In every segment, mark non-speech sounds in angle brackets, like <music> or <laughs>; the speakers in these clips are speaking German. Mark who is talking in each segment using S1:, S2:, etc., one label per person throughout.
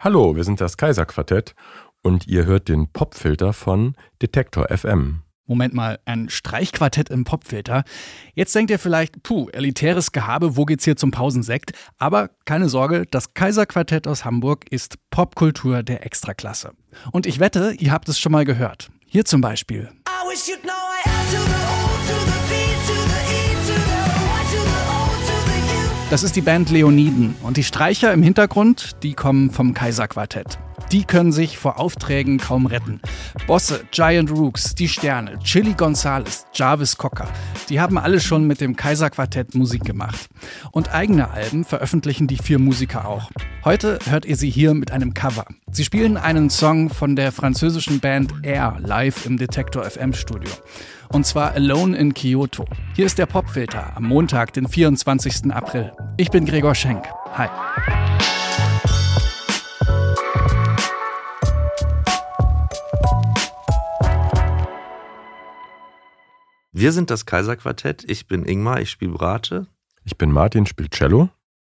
S1: Hallo, wir sind das Kaiserquartett und ihr hört den Popfilter von Detektor FM.
S2: Moment mal, ein Streichquartett im Popfilter. Jetzt denkt ihr vielleicht, puh, elitäres Gehabe, wo geht's hier zum Pausensekt? Aber keine Sorge, das Kaiserquartett aus Hamburg ist Popkultur der Extraklasse. Und ich wette, ihr habt es schon mal gehört. Hier zum Beispiel. Das ist die Band Leoniden und die Streicher im Hintergrund, die kommen vom Kaiserquartett. Die können sich vor Aufträgen kaum retten. Bosse, Giant Rooks, Die Sterne, Chili Gonzales, Jarvis Cocker, die haben alle schon mit dem Kaiserquartett Musik gemacht. Und eigene Alben veröffentlichen die vier Musiker auch. Heute hört ihr sie hier mit einem Cover. Sie spielen einen Song von der französischen Band Air live im Detektor FM Studio. Und zwar Alone in Kyoto. Hier ist der Popfilter am Montag, den 24. April. Ich bin Gregor Schenk. Hi.
S3: Wir sind das Kaiserquartett. Ich bin Ingmar, ich spiele Brate.
S1: Ich bin Martin, spiele Cello.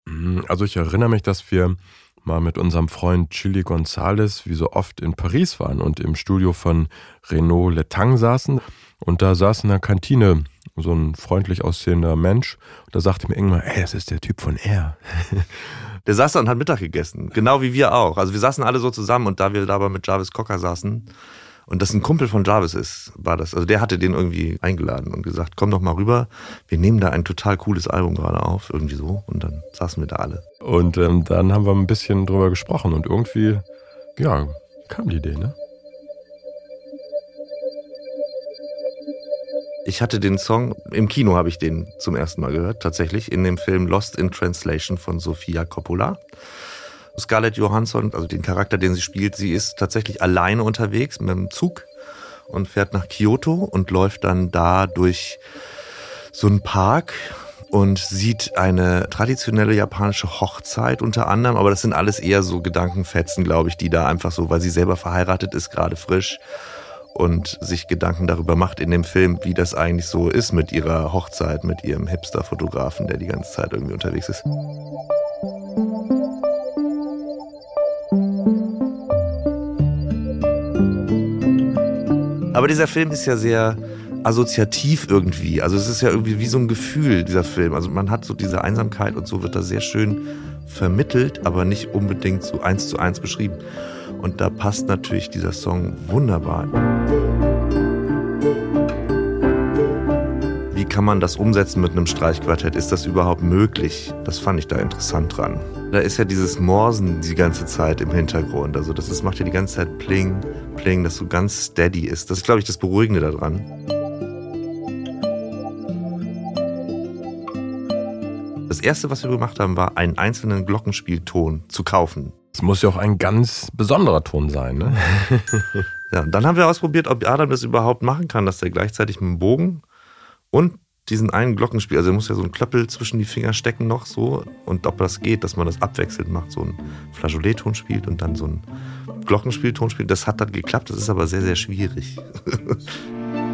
S1: Mhm, also ich erinnere mich, dass wir mal mit unserem Freund Chili Gonzales wie so oft in Paris waren und im Studio von Renaud Letang saßen. Und da saß in der Kantine so ein freundlich aussehender Mensch. Und da sagte mir irgendwann, ey, das ist der Typ von R. <laughs>
S3: Der saß da und hat Mittag gegessen. Genau wie wir auch. Also wir saßen alle so zusammen und da wir da aber mit Jarvis Cocker saßen, und das ein Kumpel von Jarvis ist, war das. Also der hatte den irgendwie eingeladen und gesagt, komm doch mal rüber, wir nehmen da ein total cooles Album gerade auf, irgendwie so. Und dann saßen wir da alle.
S1: Und ähm, dann haben wir ein bisschen drüber gesprochen und irgendwie, ja, kam die Idee, ne?
S3: Ich hatte den Song, im Kino habe ich den zum ersten Mal gehört, tatsächlich, in dem Film Lost in Translation von Sofia Coppola. Scarlett Johansson, also den Charakter, den sie spielt, sie ist tatsächlich alleine unterwegs mit dem Zug und fährt nach Kyoto und läuft dann da durch so einen Park und sieht eine traditionelle japanische Hochzeit unter anderem, aber das sind alles eher so Gedankenfetzen, glaube ich, die da einfach so, weil sie selber verheiratet ist, gerade frisch und sich Gedanken darüber macht in dem Film, wie das eigentlich so ist mit ihrer Hochzeit, mit ihrem Hipster-Fotografen, der die ganze Zeit irgendwie unterwegs ist. Aber dieser Film ist ja sehr assoziativ irgendwie. Also es ist ja irgendwie wie so ein Gefühl, dieser Film. Also man hat so diese Einsamkeit und so wird da sehr schön vermittelt, aber nicht unbedingt so eins zu eins beschrieben. Und da passt natürlich dieser Song wunderbar. Wie kann man das umsetzen mit einem Streichquartett? Ist das überhaupt möglich? Das fand ich da interessant dran. Da ist ja dieses Morsen die ganze Zeit im Hintergrund. Also das, das macht ja die ganze Zeit Pling, Pling, das so ganz steady ist. Das ist, glaube ich, das Beruhigende daran. Das erste, was wir gemacht haben, war einen einzelnen Glockenspielton zu kaufen.
S1: Es muss ja auch ein ganz besonderer Ton sein, ne? <laughs>
S3: ja, dann haben wir ausprobiert, ob Adam das überhaupt machen kann, dass er gleichzeitig mit dem Bogen und diesen einen Glockenspiel, also muss ja so einen Klöppel zwischen die Finger stecken noch so und ob das geht, dass man das abwechselnd macht, so ein Flageolet-Ton spielt und dann so ein Glockenspielton spielt, das hat dann geklappt, das ist aber sehr, sehr schwierig. <laughs>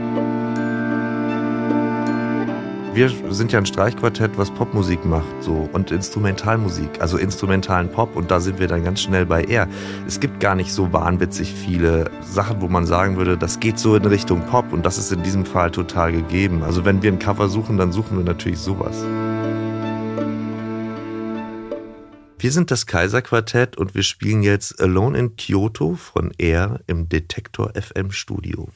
S3: Wir sind ja ein Streichquartett, was Popmusik macht so und Instrumentalmusik, also instrumentalen Pop und da sind wir dann ganz schnell bei R. Es gibt gar nicht so wahnwitzig viele Sachen, wo man sagen würde, das geht so in Richtung Pop und das ist in diesem Fall total gegeben. Also wenn wir ein Cover suchen, dann suchen wir natürlich sowas. Wir sind das Kaiserquartett und wir spielen jetzt Alone in Kyoto von R im Detektor FM Studio.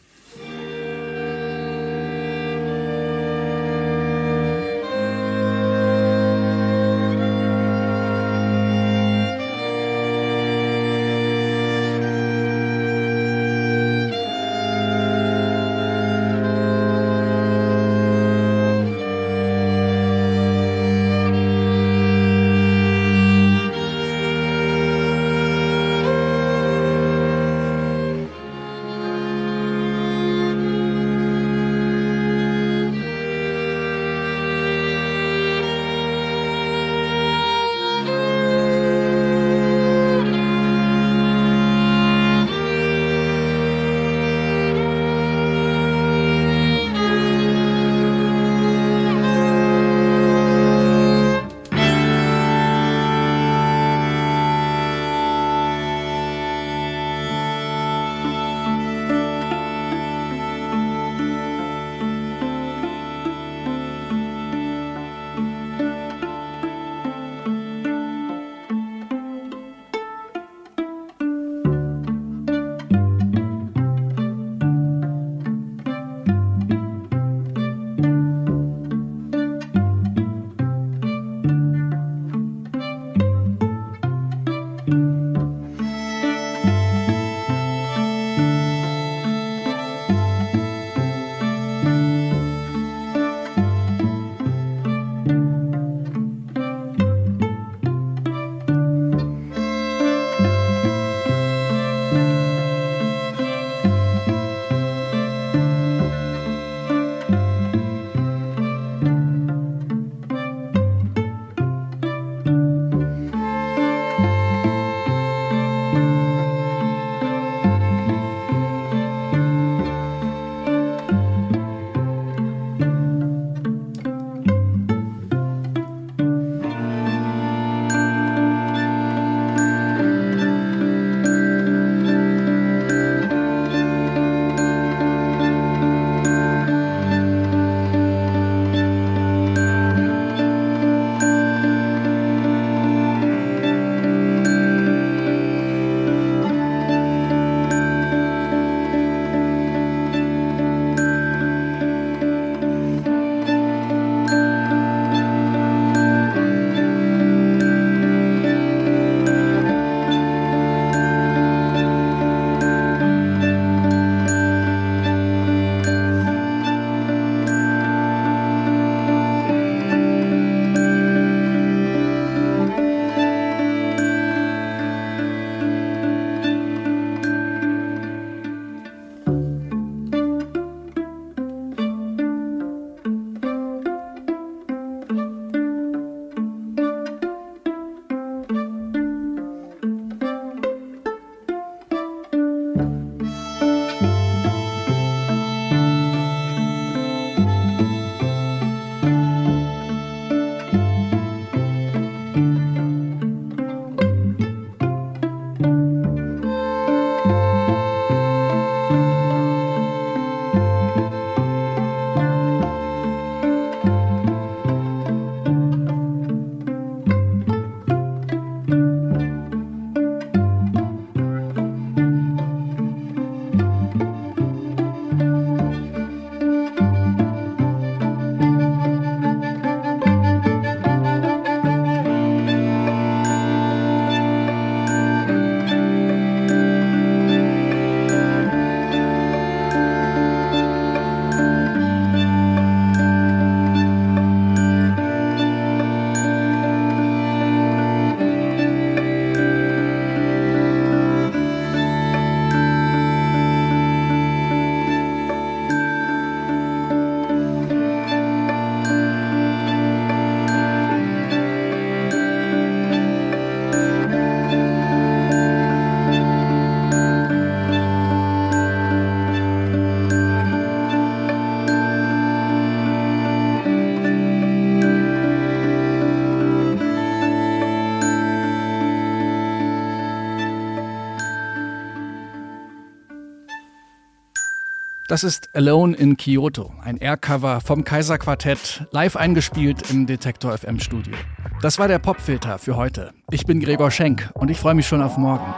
S2: Das ist Alone in Kyoto, ein Aircover vom Kaiserquartett, live eingespielt im Detektor FM Studio. Das war der Popfilter für heute. Ich bin Gregor Schenk und ich freue mich schon auf morgen.